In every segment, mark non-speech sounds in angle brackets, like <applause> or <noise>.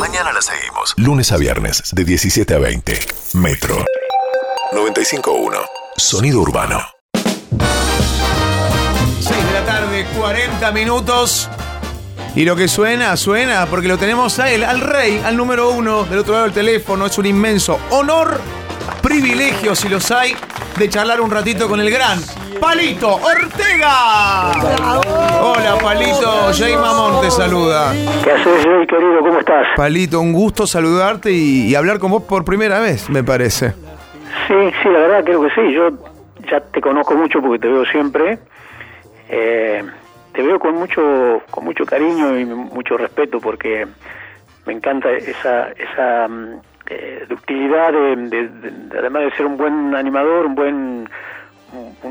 Mañana la seguimos. Lunes a viernes, de 17 a 20. Metro 95.1. Sonido urbano. 6 de la tarde, 40 minutos. Y lo que suena, suena, porque lo tenemos a él, al rey, al número uno, del otro lado del teléfono. Es un inmenso honor, privilegio, si los hay, de charlar un ratito con el gran Palito Ortega. Hola, Palito. Jay Mamón te saluda. ¿Qué haces, Jay, querido? ¿Cómo estás? Palito, un gusto saludarte y, y hablar con vos por primera vez, me parece. Sí, sí, la verdad creo que sí. Yo ya te conozco mucho porque te veo siempre. Eh, te veo con mucho con mucho cariño y mucho respeto porque me encanta esa esa mm, eh, ductilidad de, de- de- además de ser un buen animador, un buen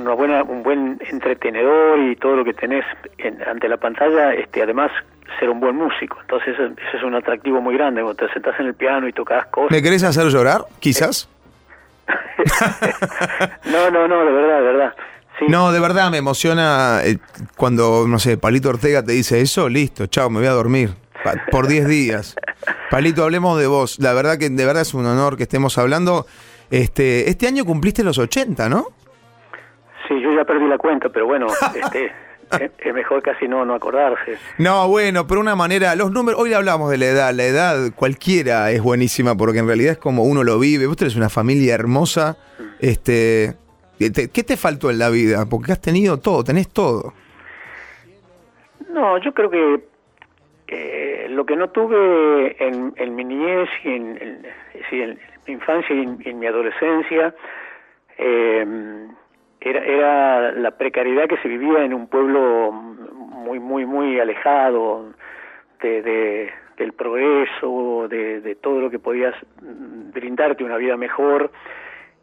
una buena un buen entretenedor y todo lo que tenés en- ante la pantalla, este además ser un buen músico. Entonces eso, eso es un atractivo muy grande cuando te sentás en el piano y tocas cosas. ¿Me querés hacer llorar? Quizás. <laughs> No, no, no, de verdad, de verdad. Sí. No, de verdad me emociona eh, cuando, no sé, Palito Ortega te dice eso, listo, chao, me voy a dormir. Por 10 días. Palito, hablemos de vos. La verdad que de verdad es un honor que estemos hablando. Este, este año cumpliste los 80, ¿no? Sí, yo ya perdí la cuenta, pero bueno, <laughs> este, es, mejor casi no, no acordarse. No, bueno, pero una manera, los números, hoy hablamos de la edad, la edad cualquiera es buenísima porque en realidad es como uno lo vive. Vos tenés una familia hermosa, este, te- ¿qué te faltó en la vida? Porque has tenido todo, tenés todo. No, yo creo que eh, lo que no tuve en, en mi niñez y en, en- en mi infancia y en, y en mi adolescencia eh, era, era la precariedad que se vivía en un pueblo muy, muy, muy alejado de, de- del progreso, de, de todo lo que podías brindarte una vida mejor.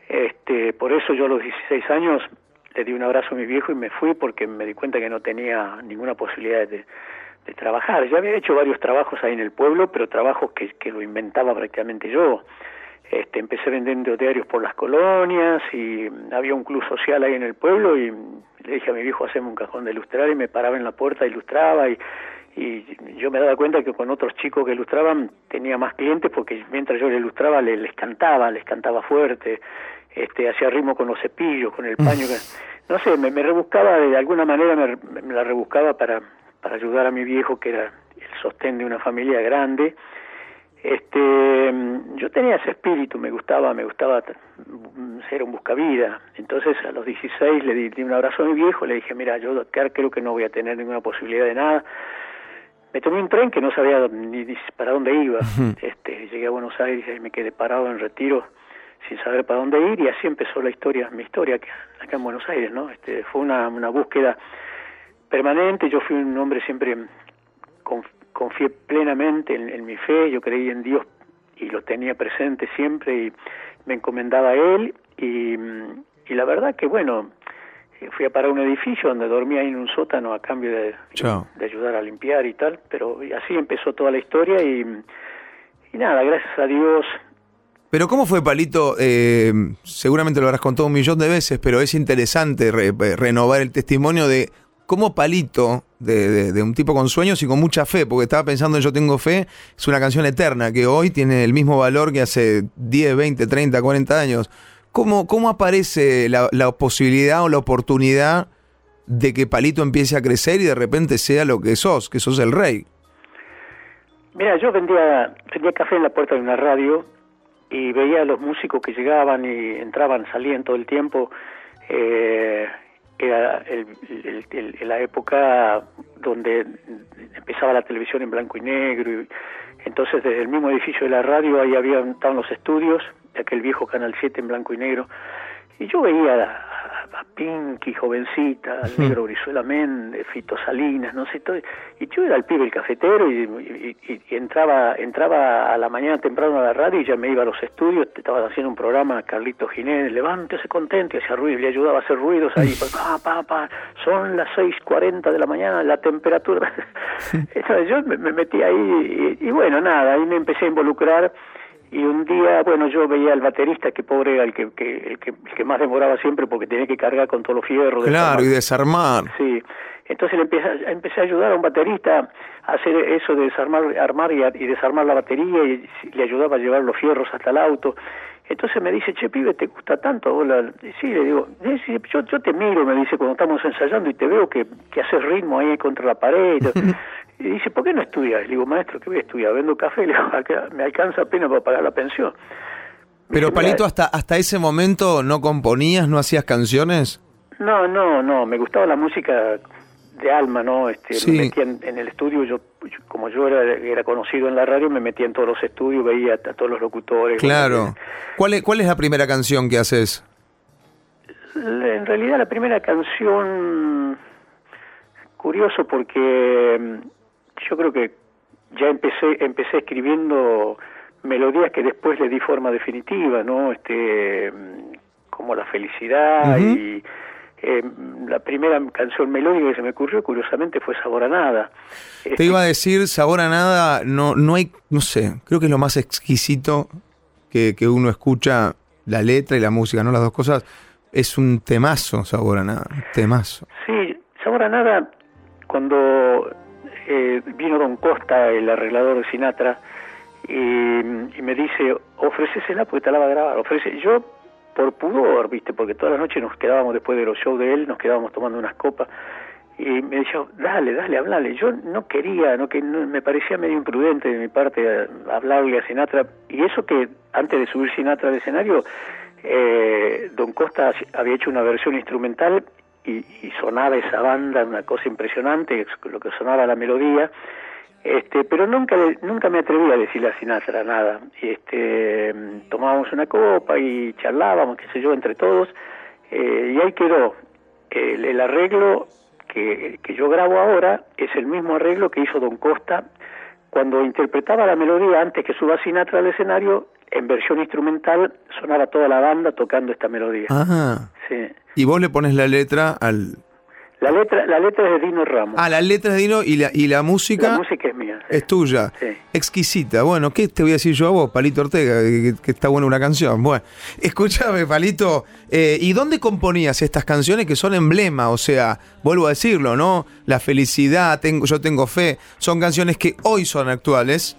Este, por eso yo a los 16 años le di un abrazo a mi viejo y me fui porque me di cuenta que no tenía ninguna posibilidad de, de trabajar. Ya había hecho varios trabajos ahí en el pueblo, pero trabajos que, que lo inventaba prácticamente yo. Este, empecé vendiendo diarios por las colonias y había un club social ahí en el pueblo y le dije a mi viejo haceme un cajón de ilustrar y me paraba en la puerta, ilustraba y, y yo me daba cuenta que con otros chicos que ilustraban tenía más clientes porque mientras yo le ilustraba le- les cantaba, les cantaba fuerte, este, hacía ritmo con los cepillos, con el paño, que- no sé, me, me rebuscaba de alguna manera, me, me la rebuscaba para, para ayudar a mi viejo que era el sostén de una familia grande este yo tenía ese espíritu me gustaba me gustaba mm, ser un buscavida entonces a los 16 le di, di un abrazo a mi viejo le dije mira yo acá creo que no voy a tener ninguna posibilidad de nada me tomé un tren que no sabía ni, ni para dónde iba. Este llegué a Buenos Aires y me quedé parado en retiro sin saber para dónde ir y así empezó la historia mi historia acá, acá en Buenos Aires no este fue una, una búsqueda permanente. Yo fui un hombre siempre conf- confié plenamente en, en mi fe, yo creí en Dios y lo tenía presente siempre y me encomendaba a Él y, y la verdad que bueno, eh, fui a parar a un edificio donde dormía ahí en un sótano a cambio de, ayudar a limpiar y tal, pero así empezó toda la historia y, y nada, gracias a Dios Pero ¿cómo fue, Palito? Eh, seguramente lo habrás contado un millón de veces, pero es interesante re- renovar el testimonio de cómo Palito, de, un tipo con sueños y con mucha fe, porque estaba pensando en Yo tengo fe, es una canción eterna que hoy tiene el mismo valor que hace 10, 20, 30, 40 años. ¿Cómo, cómo aparece la, la posibilidad o la oportunidad de que Palito empiece a crecer y de repente sea lo que sos, que sos el rey? Mira, yo vendía, vendía café en la puerta de una radio y veía a los músicos que llegaban y entraban, salían todo el tiempo. Eh, era el- la época donde empezaba la televisión en blanco y negro. Y, entonces, desde el mismo edificio de la radio, ahí había, estaban los estudios, de aquel viejo Canal 7 en blanco y negro. Y yo veía a, a Pinky, jovencita, al negro Brizuela Méndez, Fito Salinas, no sé, todo. Y yo era el pibe, el cafetero, y, y- y- y entraba entraba a la mañana temprano a la radio y ya me iba a los estudios, estaban haciendo un programa, Carlito Ginés, levántese contento, y hacía ruido, le ayudaba a hacer ruidos ahí, pa, pa, pa, son las 6.40 de la mañana, la temperatura. <laughs> Entonces yo me, me metí ahí y, y bueno, nada, ahí me empecé a involucrar y un día, bueno, yo veía al baterista, que pobre era el que, que- el que, el que más demoraba siempre porque tenía que cargar con todos los fierros. Claro, y desarmar. Sí, Entonces le empecé, empecé a ayudar a un baterista a hacer eso de desarmar, armar y, y desarmar la batería y le ayudaba a llevar los fierros hasta el auto. Entonces me dice, che, pibe, ¿te gusta tanto? sí, le digo, yo, yo te miro, me dice, cuando estamos ensayando y te veo que, que haces ritmo ahí contra la pared. <laughs> y dice, ¿por qué no estudias? Le digo, maestro, ¿qué voy a estudiar? Vendo café, le digo, me alcanza apenas para pagar la pensión. Pero Palito, hasta, hasta ese momento no componías, no hacías canciones? No, no, no, me gustaba la música de alma, ¿no? Este, Me metía en, el estudio, yo, como yo era, era conocido en la radio, me metía en todos los estudios, veía a, todos los locutores. Claro. ¿Cuál es, ¿Cuál es la primera canción que haces? En realidad la primera canción, curioso porque yo creo que ya empecé, empecé escribiendo melodías que después le di forma definitiva, ¿no? Este, mm, como la felicidad y eh, la primera canción melódica que se me ocurrió, curiosamente, fue Sabor a Nada. Te iba a decir, Sabor a Nada, no, no hay, no sé, creo que es lo más exquisito que, que uno escucha, la letra y la música, ¿no? Las dos cosas. Es un temazo, Sabor a Nada, un temazo. Sí, Sabor a Nada, cuando eh, vino Don Costa, el arreglador de Sinatra, y, me dice, ofrecésela porque te la va a grabar. Ofrece, yo por pudor, ¿viste? Porque todas las noches nos quedábamos después de los shows de él, nos quedábamos tomando unas copas y me decía, dale, dale, hablale. Yo no quería, no que me parecía medio imprudente de mi parte hablarle a Sinatra y eso que antes de subir Sinatra al escenario, eh, Don Costa había hecho una versión instrumental y, y sonaba esa banda, una cosa impresionante, lo que sonaba la melodía este, pero nunca nunca me atreví a decirle a Sinatra nada. Este, tomábamos una copa y charlábamos, qué sé yo, entre todos, eh, y ahí quedó. El, arreglo que, que yo grabo ahora es el mismo arreglo que hizo Don Costa cuando interpretaba la melodía antes que suba Sinatra al escenario, en versión instrumental sonaba toda la banda tocando esta melodía. Ajá. Sí. Y vos le pones la letra al, la letra, la letra es de Dino Ramos. Ah, la letra es de Dino y la, y la música. La música es mía. Es tuya. Sí. Exquisita. Bueno, ¿qué te voy a decir yo a vos, Palito Ortega? Que, está buena una canción. Bueno, <laughs> escúchame, Palito. Eh, ¿Y dónde componías estas canciones que son emblema? O sea, vuelvo a decirlo, ¿no? La felicidad, tengo, yo tengo fe. Son canciones que hoy son actuales.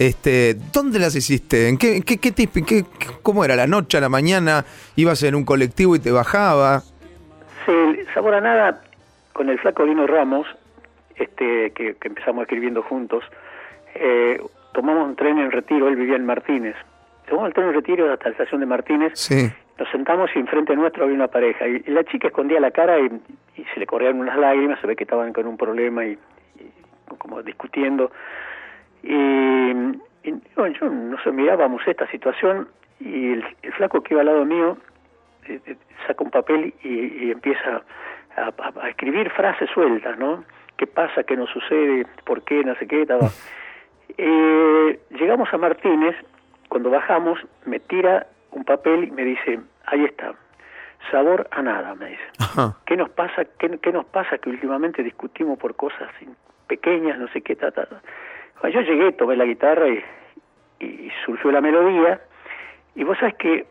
Este, ¿Dónde las hiciste? ¿En qué, qué, qué, qué, ¿Cómo era? ¿La noche, a la mañana? ¿Ibas en un colectivo y te bajaba? Sí, Sabor a Nada con el flaco Lino Ramos, este, que, empezamos escribiendo juntos, eh, tomamos un tren en retiro, él vivía en Martínez. Tomamos el tren en retiro hasta la estación de Martínez, nos sentamos y enfrente nuestro había una pareja. Y, la chica escondía la cara y, se le corrían unas lágrimas, se ve que estaban con un problema y, como discutiendo. Y, yo no sé, mirábamos esta situación y el, flaco que iba al lado mío eh, eh, saca un papel y empieza a, escribir frases sueltas, ¿no? ¿Qué pasa? ¿Qué no sucede? ¿Por qué? No sé qué. Estaba. Eh, llegamos a Martínez, cuando bajamos, me tira un papel y me dice, ahí está, sabor a nada, me dice. ¿Qué nos pasa? Qué, ¿Qué, nos pasa que últimamente discutimos por cosas pequeñas, no sé qué, ta, ta, yo llegué, tomé la guitarra y, y surgió la melodía, y vos sabes que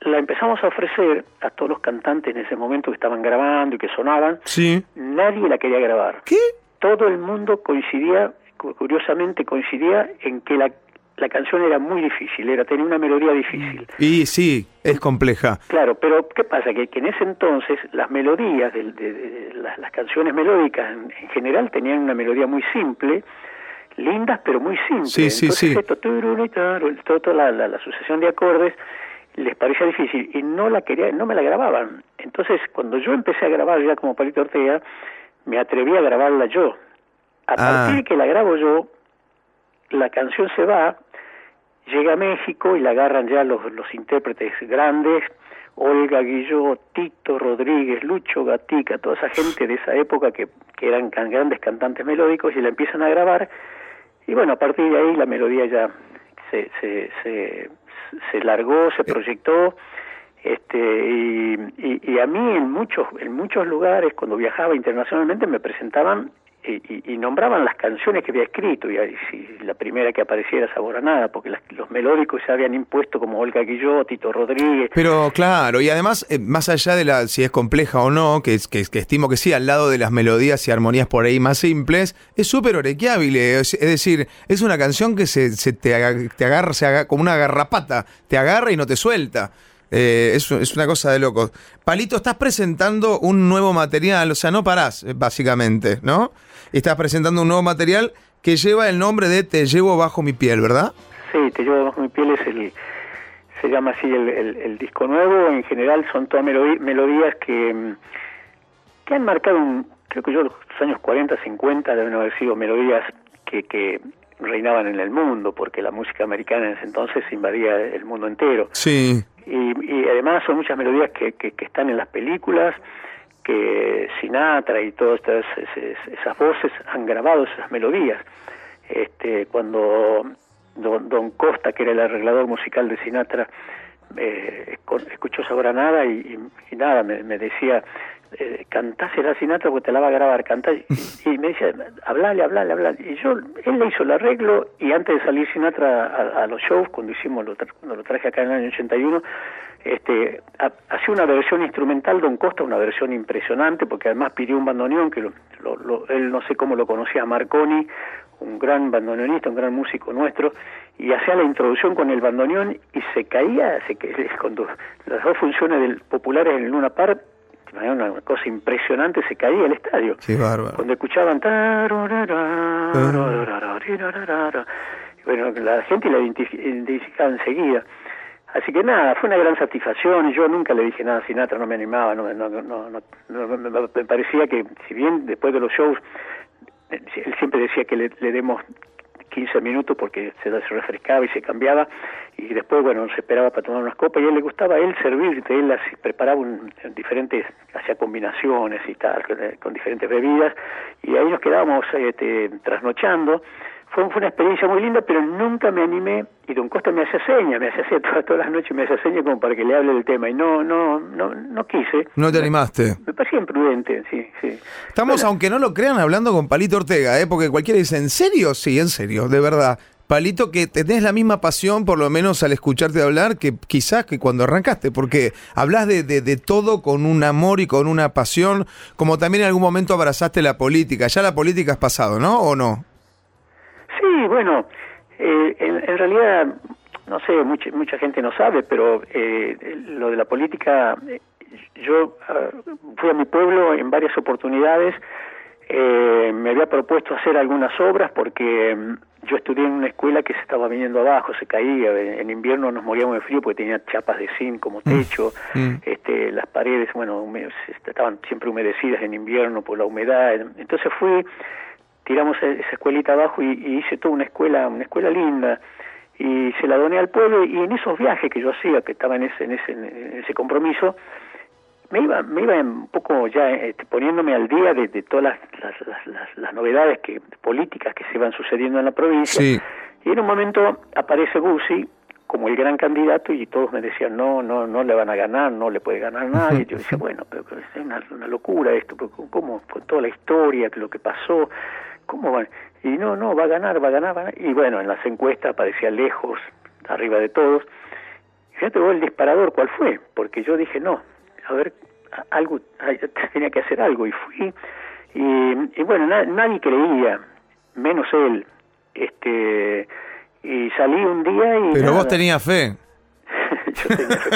la empezamos a ofrecer a todos los cantantes en ese momento que estaban grabando y que sonaban. Sí. Nadie la quería grabar. ¿Qué? Todo el mundo coincidía, curiosamente coincidía en que la, la canción era muy difícil, era tenía una melodía difícil. Y sí, es compleja. Claro, pero ¿qué pasa? Que, en ese entonces las melodías, de, las, canciones melódicas en, general tenían una melodía muy simple, lindas pero muy simples. Sí, sí, entonces, sí. Esto, toda la, la sucesión de acordes les parecía difícil y no la quería, no me la grababan. Entonces, cuando yo empecé a grabar ya como Palito Ortega, me atreví a grabarla yo. A ah. partir de que la grabo yo, la canción se va, llega a México y la agarran ya los, los intérpretes grandes, Olga Guilló, Tito Rodríguez, Lucho Gatica, toda esa gente de esa época que, que eran grandes cantantes melódicos y la empiezan a grabar. Y bueno, a partir de ahí la melodía ya se, se, se, se largó, se eh. proyectó, este, y, y, a mí en muchos, en muchos lugares, cuando viajaba internacionalmente, me presentaban y, nombraban las canciones que había escrito, y, la primera que apareciera Sabor a Nada, porque los melódicos se habían impuesto como Olga Guillot, Tito Rodríguez. Pero claro, y además, eh, más allá de la si es compleja o no, que, que, estimo que sí, al lado de las melodías y armonías por ahí más simples, es súper orequiable, es, decir, es una canción que se, se te, te agarra, se haga, como una garrapata, te agarra y no te suelta. Eh, es, es, una cosa de locos. Palito, estás presentando un nuevo material, o sea, no parás, eh, básicamente, ¿no? Estás presentando un nuevo material que lleva el nombre de Te llevo bajo mi piel, ¿verdad? Sí, Te llevo bajo mi piel es el, se llama así el, el, disco nuevo. En general son todas melodías que, que han marcado, un, creo que yo los años 40, 50 deben haber sido melodías que, que reinaban en el mundo, porque la música americana en ese entonces invadía el mundo entero. Sí. Y, además son muchas melodías que, que, están en las películas, que Sinatra y todas estas, esas, voces han grabado esas melodías. Este, cuando don, Costa, que era el arreglador musical de Sinatra, eh, escuchó esa Nada y, y, nada, me, decía, eh, a Sinatra porque te la va a grabar, cantar Y, me decía, hablale, hablale, hablale. Y yo, él le hizo el arreglo y antes de salir Sinatra a, los shows, cuando hicimos, lo cuando lo traje acá en el año 81, este, hacía una versión instrumental, Don Costa, una versión impresionante, porque además pidió un bandoneón, que lo, él no sé cómo lo conocía, Marconi, un gran bandoneonista, un gran músico nuestro, y hacía la introducción con el bandoneón y se caía, se, cuando las dos funciones del, populares en Luna Park una cosa impresionante, se caía el estadio. Sí, bárbaro. Cuando escuchaban... Bueno, la gente la identificaba enseguida. Así que nada, fue una gran satisfacción y yo nunca le dije nada a Sinatra, no me animaba, no, no, no, no me parecía que si bien después de los shows él siempre decía que le, le demos 15 minutos porque se, refrescaba y se cambiaba y después bueno se esperaba para tomar unas copas y a él le gustaba él servir él las preparaba un, diferentes hacía combinaciones y tal con, diferentes bebidas y ahí nos quedábamos este, trasnochando fue, una experiencia muy linda, pero nunca me animé y Don Costa me hacía señas, me hacía <laughs> todas, todas las noches, me hacía señas como para que le hable del tema y no, no, no, no quise. No te animaste. Me, parecía imprudente, sí, sí. Estamos, aunque no lo crean, hablando con Palito Ortega, ¿eh? porque cualquiera dice, ¿en serio? Sí, en serio, de verdad. Palito, que tenés la misma pasión, por lo menos al escucharte hablar, que quizás que cuando arrancaste, porque hablas de, de, de, todo con un amor y con una pasión, como también en algún momento abrazaste la política. Ya la política es pasado, ¿no? ¿O no? Bueno, eh, en, realidad, no sé, mucha, mucha gente no sabe, pero eh, lo de la política, eh, yo ah, fui a mi pueblo en varias oportunidades, me había propuesto hacer algunas obras porque mm, yo estudié en una escuela que se estaba viniendo abajo, se caía, en invierno nos moríamos de frío porque tenía chapas de zinc como mm. techo, mm. este, las paredes, bueno, estaban siempre humedecidas en invierno por la humedad, entonces fui tiramos e-, esa escuelita abajo y, hice toda una escuela, una escuela linda y se la doné al pueblo y en esos viajes que yo hacía, que estaba en ese, en ese, en ese compromiso, me iba, me iba un poco ya este, poniéndome al día de, todas las, las, las, novedades que, políticas que se iban sucediendo en la provincia. Y en un momento aparece Bussi como el gran candidato y todos me decían, no, no, no le van a ganar, no le puede ganar nadie. Yo decía, <laughs> bueno, pero, es una, una locura esto, ¿cómo? Con toda la historia, lo que pasó, ¿cómo va? Y no, no, va a ganar, va a ganar, va a ganar. Y bueno, en las encuestas aparecía lejos, arriba de todos. Fíjate vos el disparador, ¿cuál fue? Porque yo dije, no, a ver, algo, tenía que hacer algo. Y fui, y, bueno, nadie creía, menos él. Este, y salí un día y... Pero vos tenías fe. <laughs> yo tenía fe.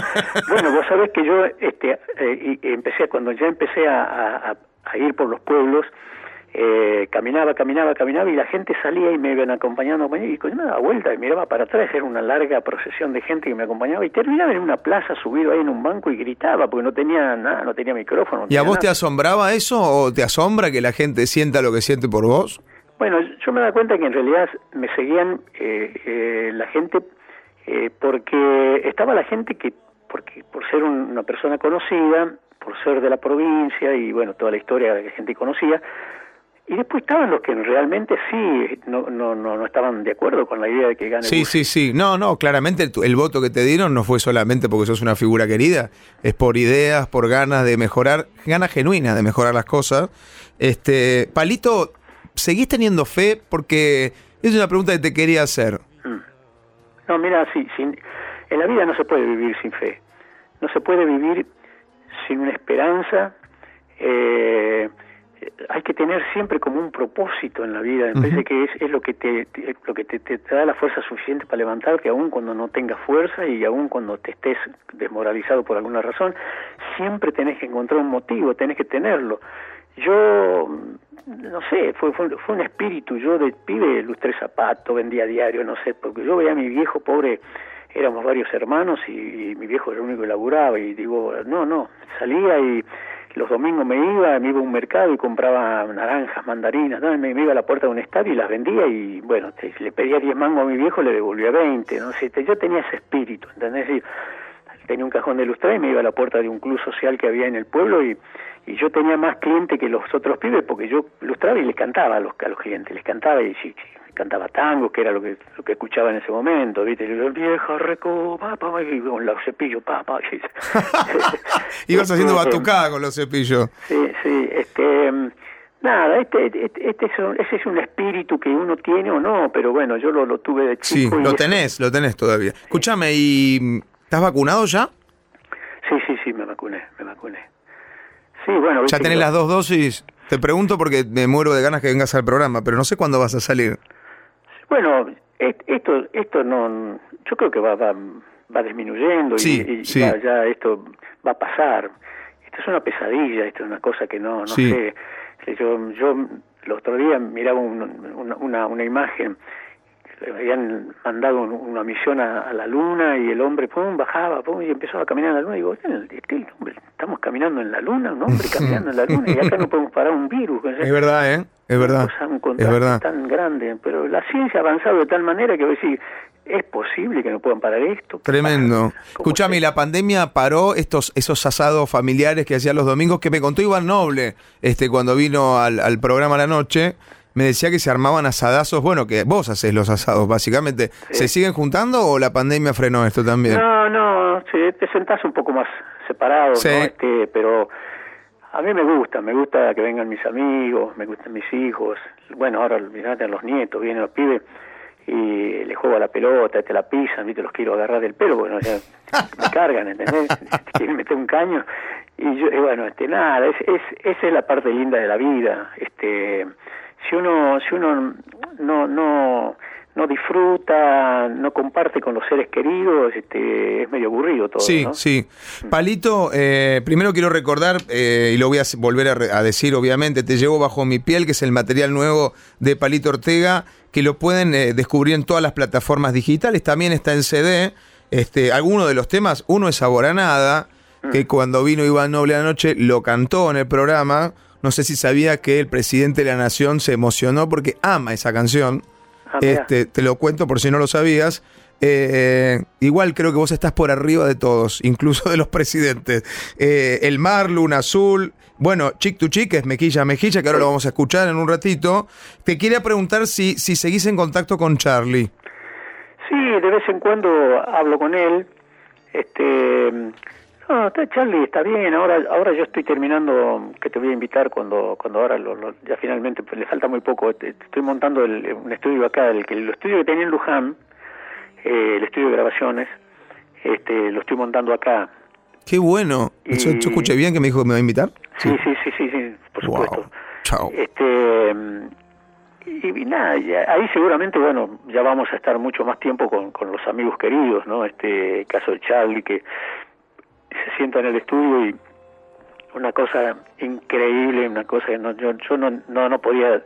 bueno, vos sabés que yo este, eh, y empecé, cuando ya empecé a, a ir por los pueblos, eh, caminaba, caminaba, caminaba y la gente salía y me iban acompañando y cuando me daba vuelta y miraba para atrás era una larga procesión de gente que me acompañaba y terminaba en una plaza subido ahí en un banco y gritaba porque no tenía nada, no tenía micrófono. ¿Y a vos te asombraba eso o te asombra que la gente sienta lo que siente por vos? Bueno, yo me da cuenta que en realidad me seguían eh, eh, la gente porque estaba la gente que, porque por ser una persona conocida, por ser de la provincia y bueno, toda la historia que la gente conocía, y después estaban los que realmente sí no, no, no, estaban de acuerdo con la idea de que gane. Sí, sí, sí. No, no, claramente el, voto que te dieron no fue solamente porque sos una figura querida, es por ideas, por ganas de mejorar, ganas genuinas de mejorar las cosas. Este, Palito, ¿seguís teniendo fe? Porque es una pregunta que te quería hacer. Mm. No, mira, sí, sin, en la vida no se puede vivir sin fe. No se puede vivir sin una esperanza. Eh, hay que tener siempre como un propósito en la vida. Me parece que es, es lo que te, lo que te, te, da la fuerza suficiente para levantarte, aun cuando no tengas fuerza y aun cuando te estés desmoralizado por alguna razón, siempre tenés que encontrar un motivo, tenés que tenerlo. Yo, no sé, fue, fue, fue un espíritu. Yo de pibe lustré zapatos, vendía diario, no sé, porque yo veía a mi viejo pobre éramos varios hermanos y, y, mi viejo era el único que laburaba y digo, no, no, salía y los domingos me iba, me iba a un mercado y compraba naranjas, mandarinas, ¿no? me, me, iba a la puerta de un estadio y las vendía y bueno, te, le pedía 10 mangos a mi viejo, le devolvía 20, no sé, te, yo tenía ese espíritu, ¿entendés? Tenía un cajón de lustrar y me iba a la puerta de un club social que había en el pueblo y, yo tenía más clientes que los otros pibes porque yo lustraba y les cantaba a los, a los clientes, les cantaba y sí, cantaba tango, que era lo que lo que escuchaba en ese momento, ¿viste? Y yo, vieja reco, papá, y con los cepillos, papá. <laughs> Ibas haciendo batucada con los cepillos. Sí, sí, este nada, este, este, este es un, ese es un espíritu que uno tiene o no, pero bueno, yo lo, lo tuve de chico. Sí, lo tenés, lo tenés todavía. Sí. Escúchame, ¿y estás vacunado ya? Sí, sí, sí, me vacuné, me vacuné. Sí, bueno. Ya tenés las dos dosis. Te pregunto porque me muero de ganas que vengas al programa, pero no sé cuándo vas a salir. Bueno, esto, esto no, yo creo que va, va, va disminuyendo sí, y, y sí. Ya, ya, esto va a pasar. Esto es una pesadilla, esto es una cosa que no, no sí. sé. Yo, yo el otro día miraba un, una, una, una imagen habían mandado una misión a, a, la luna y el hombre pum bajaba pum y empezó a caminar en la luna. Y digo este hombre estamos caminando en la luna un hombre <laughs> caminando en la luna y acá no podemos parar un virus es verdad eh es verdad. un es verdad. tan grande. Pero la ciencia ha avanzado de tal manera que voy a decir es posible que no puedan parar esto tremendo. Escúchame la pandemia paró estos esos asados familiares que hacían los domingos que me contó Iván Noble este cuando vino al, al programa a la noche me decía que se armaban asadazos, bueno, que vos haces los asados, básicamente. Sí. ¿Se siguen juntando o la pandemia frenó esto también? No, no, sí, te sentás un poco más separado, sí. ¿no? Este, pero a mí me gusta, me gusta que vengan mis amigos, me gustan mis hijos. Bueno, ahora a los nietos, vienen los pibes y les juego a la pelota, te la pisan, y te los quiero agarrar del pelo, bueno, ya <laughs> me cargan, ¿entendés? <laughs> Quieren meter un caño. Y yo, y bueno, este, nada, es, es, esa es la parte linda de la vida, este si uno si uno no no no disfruta, no comparte con los seres queridos, este, es medio aburrido todo. Sí, ¿no? sí. Palito, eh, primero quiero recordar, eh, y lo voy a volver a, a, decir, obviamente, Te llevo bajo mi piel, que es el material nuevo de Palito Ortega, que lo pueden eh, descubrir en todas las plataformas digitales, también está en CD. Este, algunos de los temas, uno es Sabor a Nada, mm. que cuando vino Iván Noble anoche lo cantó en el programa. No sé si sabía que el presidente de la nación se emocionó porque ama esa canción. Ah, este, te lo cuento por si no lo sabías. Eh, igual creo que vos estás por arriba de todos, <laughs> incluso de los presidentes. Eh, el mar, Luna Azul, bueno, Chic to Chic es Mejilla Mejilla, que ahora lo vamos a escuchar en un ratito. Te quería preguntar si, si seguís en contacto con Charlie. Sí, de vez en cuando hablo con él. Este, no, está Charlie, está bien. Ahora, ahora yo estoy terminando, que te voy a invitar cuando, cuando ahora lo, lo, ya finalmente pues, le falta muy poco. Estoy montando el, un estudio acá, el, el estudio que tenía en Luján, eh, el estudio de grabaciones, este, lo estoy montando acá. Qué bueno. Y... ¿Yo, ¿Yo, escuché bien que me dijo que me va a invitar? Sí, sí, sí, sí, sí por supuesto. Chao. Este, y, y nada, ya, ahí seguramente, bueno, ya vamos a estar mucho más tiempo con, con los amigos queridos, ¿no? Este caso de Charlie, que se <laughs> sienta en el estudio y una cosa increíble, una cosa que no, yo, yo no, no, no podía,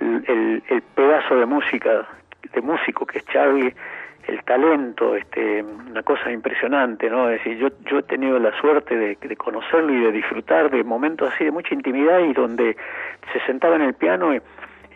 el, el, pedazo de música, de músico que es Charlie, el talento, este, una cosa impresionante, ¿no? Es decir, yo, yo he tenido la suerte de, conocerlo y de disfrutar de momentos así de mucha intimidad y donde se sentaba en el piano y,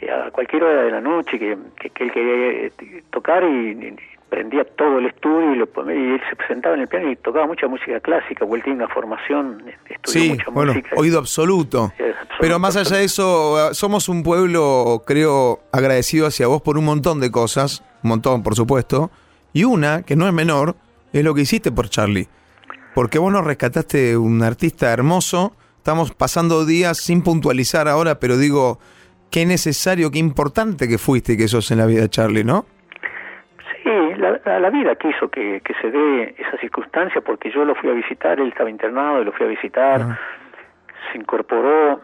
y a cualquier hora de la noche que, que, él quería eh, tocar y, prendía todo el estudio y, lo, y, él se sentaba en el piano y tocaba mucha música clásica, porque él tiene una formación, estudió sí, mucha bueno, música. oído absoluto. Sí, absoluto. Pero más allá de eso, somos un pueblo, creo, agradecido hacia vos por un montón de cosas, un montón, por supuesto, y una, que no es menor, es lo que hiciste por Charlie. Porque vos nos rescataste un artista hermoso. Estamos pasando días sin puntualizar ahora, pero digo, qué necesario, qué importante que fuiste y que sos en la vida, Charlie, ¿no? Sí, la, la, vida quiso que, que, se dé esa circunstancia porque yo lo fui a visitar, él estaba internado y lo fui a visitar, se incorporó,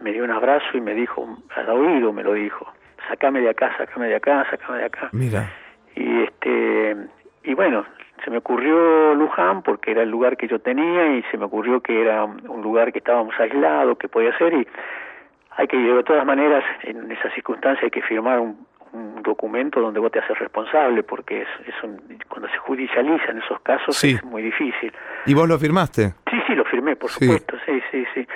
me dio un abrazo y me dijo, al oído me lo dijo, sacame de acá, sacame de acá, sacame de acá. Mira. Y este y bueno, se me ocurrió Luján porque era el lugar que yo tenía y se me ocurrió que era un lugar que estábamos aislados, que podía ser y hay que, de todas maneras, en esa circunstancia hay que firmar un, documento donde vos te haces responsable porque es, es cuando se judicializan esos casos es muy difícil. ¿Y vos lo firmaste? Sí, sí, lo firmé, por supuesto, sí, sí, sí.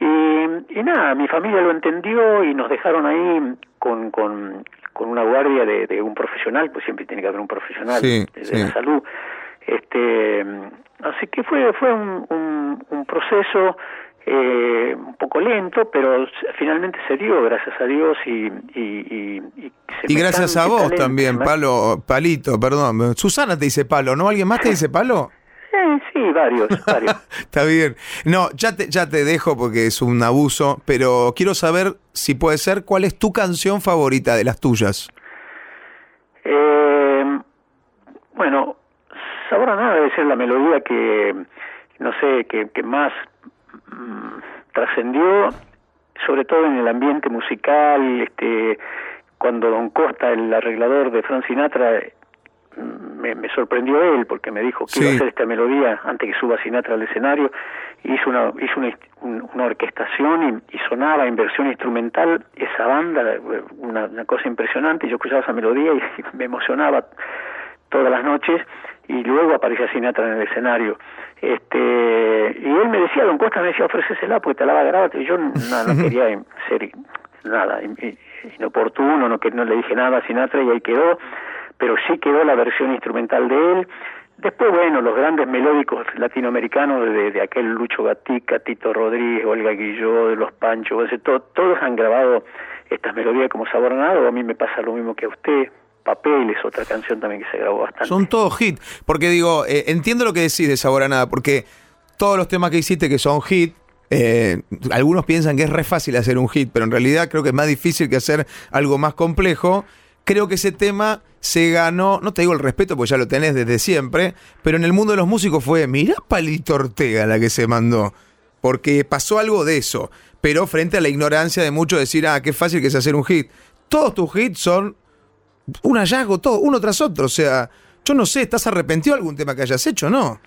Y, y nada, mi familia lo entendió y nos dejaron ahí con, con, con una guardia de, de, un profesional, pues siempre tiene que haber un profesional de, la salud. Este, así que fue fue un, un, un proceso eh, un poco lento, pero finalmente se dio, gracias a Dios, y... Y, y, gracias a vos también, Palo, Palito, perdón. Susana te dice Palo, ¿no? ¿Alguien más te dice Palo? <laughs> Eh, sí, varios, <laughs> varios. Está bien. No, ya te, ya te dejo porque es un abuso, pero quiero saber si puede ser cuál es tu canción favorita de las tuyas. Eh, bueno, Sabor a nada debe ser la melodía que, no sé, que, que más Trascendió sobre todo en el ambiente musical, este, cuando Don Costa, el arreglador de Frank Sinatra, mm, me, sorprendió él porque me dijo que iba a hacer esta melodía antes que suba Sinatra al escenario, hizo una, hizo una, orquestación y, sonaba en versión instrumental esa banda, una, una cosa impresionante, yo escuchaba esa melodía y <laughs> me emocionaba todas las noches y luego aparecía Sinatra en el escenario. Este, y él me decía, Don Costa me decía, ofrecésela porque te la va a grabar. Y yo no, no quería <laughs> ser nada inoportuno, no, que no le dije nada a Sinatra y ahí quedó, pero sí quedó la versión instrumental de él. Después, bueno, los grandes melódicos latinoamericanos de, de aquel Lucho Gatica, Tito Rodríguez, Olga Guilló, de Los Panchos, todos han grabado estas melodías como sabor a mí me pasa lo mismo que a usted, Papel es otra canción también que se grabó bastante. Son todos hit, porque digo, eh, entiendo lo que decís de Sabor a Nada, porque todos los temas que hiciste que son hit, eh, algunos piensan que es re fácil hacer un hit, pero en realidad creo que es más difícil que hacer algo más complejo. Creo que ese tema se ganó, no te digo el respeto porque ya lo tenés desde siempre, pero en el mundo de los músicos fue, mira Palito Ortega la que se mandó, porque pasó algo de eso, pero frente a la ignorancia de muchos decir, ah, qué fácil que es hacer un hit. Todos tus hits son un hallazgo, todo, uno tras otro. O sea, yo no sé, ¿estás arrepentido de algún tema que hayas hecho, no?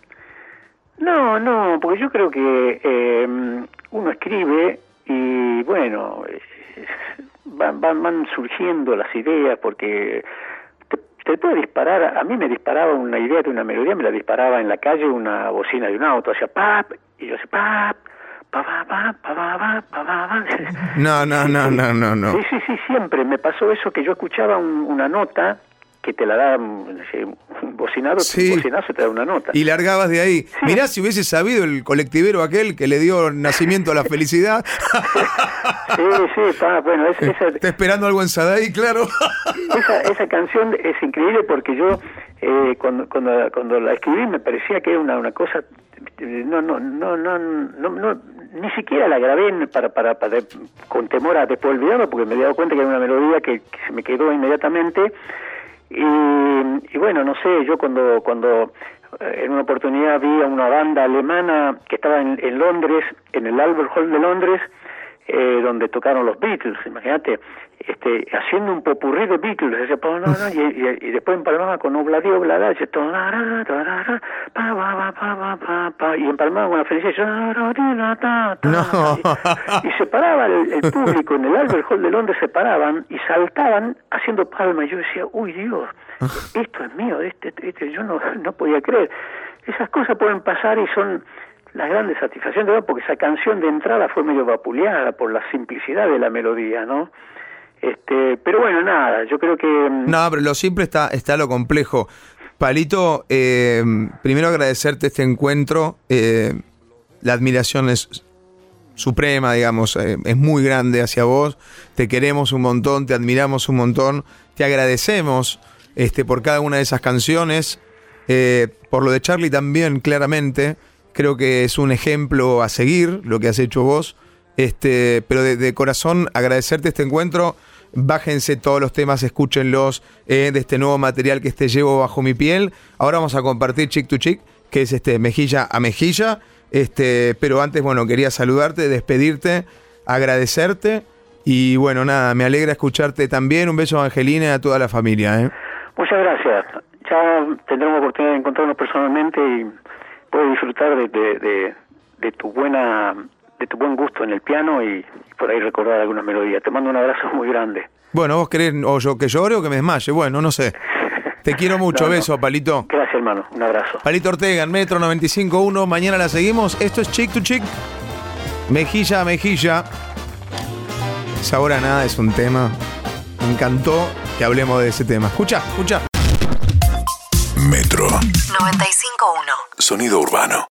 No, no, porque yo creo que eh, uno escribe y bueno, van, van, van surgiendo las ideas porque te, puede disparar, a mí me disparaba una idea de una melodía, me la disparaba en la calle una bocina de un auto, hacía pap, y yo hacía pap, no, no, no, no, no, no. Sí, sí, sí, siempre me pasó eso que yo escuchaba una nota que te la da un bocinado, sí. bocinazo te da una nota. Y largabas de ahí. Mirá si hubiese sabido el colectivero aquel que le dio nacimiento a la felicidad. <laughs> sí, sí, está, bueno, es, esa, Está esperando algo en Sadai, claro. <laughs> esa, esa canción es increíble porque yo eh, cuando, cuando, cuando la escribí me parecía que era una, una cosa no no no no no, no ni siquiera la grabé para, para, para con temor a después olvidarlo porque me he dado cuenta que era una melodía que, se me quedó inmediatamente. Y, y, bueno no sé yo cuando cuando eh, en una oportunidad vi a una banda alemana que estaba en, en Londres en el Albert Hall de Londres eh, donde tocaron los Beatles, imagínate, este, haciendo un popurrí de Beatles, y, y, y, después empalmaba con Obladi Oblada, y empalmaba con la felicidad, y, se paraba el, público en el Albert Hall de Londres, se paraban y saltaban haciendo palmas, y yo decía, uy Dios, esto es mío, este, este, yo no, no podía creer. Esas cosas pueden pasar y son la grande satisfacción de porque esa canción de entrada fue medio vapuleada por la simplicidad de la melodía, ¿no? Este, pero bueno, nada, yo creo que... Mm, no, pero lo simple está, está lo complejo. Palito, eh, primero agradecerte este encuentro. Eh, la admiración es suprema, digamos, eh, es muy grande hacia vos. Te queremos un montón, te admiramos un montón, te agradecemos este, por cada una de esas canciones. por lo de Charlie también, claramente. Creo que es un ejemplo a seguir lo que has hecho vos. Este, pero de, corazón agradecerte este encuentro. Bájense todos los temas, escúchenlos eh, de este nuevo material que este llevo bajo mi piel. Ahora vamos a compartir Chick to Chick, que es este mejilla a mejilla. Este, pero antes, bueno, quería saludarte, despedirte, agradecerte. Y bueno, nada, me alegra escucharte también. Un beso a Angelina y a toda la familia. ¿eh? Muchas gracias. Ya tendremos oportunidad de encontrarnos personalmente y puedo disfrutar de, de tu buena de tu buen gusto en el piano y por ahí recordar algunas melodías. Te mando un abrazo muy grande. Bueno, vos querés o yo que llore o que me desmaye. Bueno, no sé. Te quiero <laughs> mucho. Beso, Palito. Gracias, hermano. Un abrazo. Palito Ortega, en Metro 95.1. Mañana la seguimos. Esto es Chick to Chick. Mejilla a mejilla. Ahora nada es un tema. Me encantó que hablemos de ese tema. Escucha, escucha. Metro 95.1. Sonido urbano.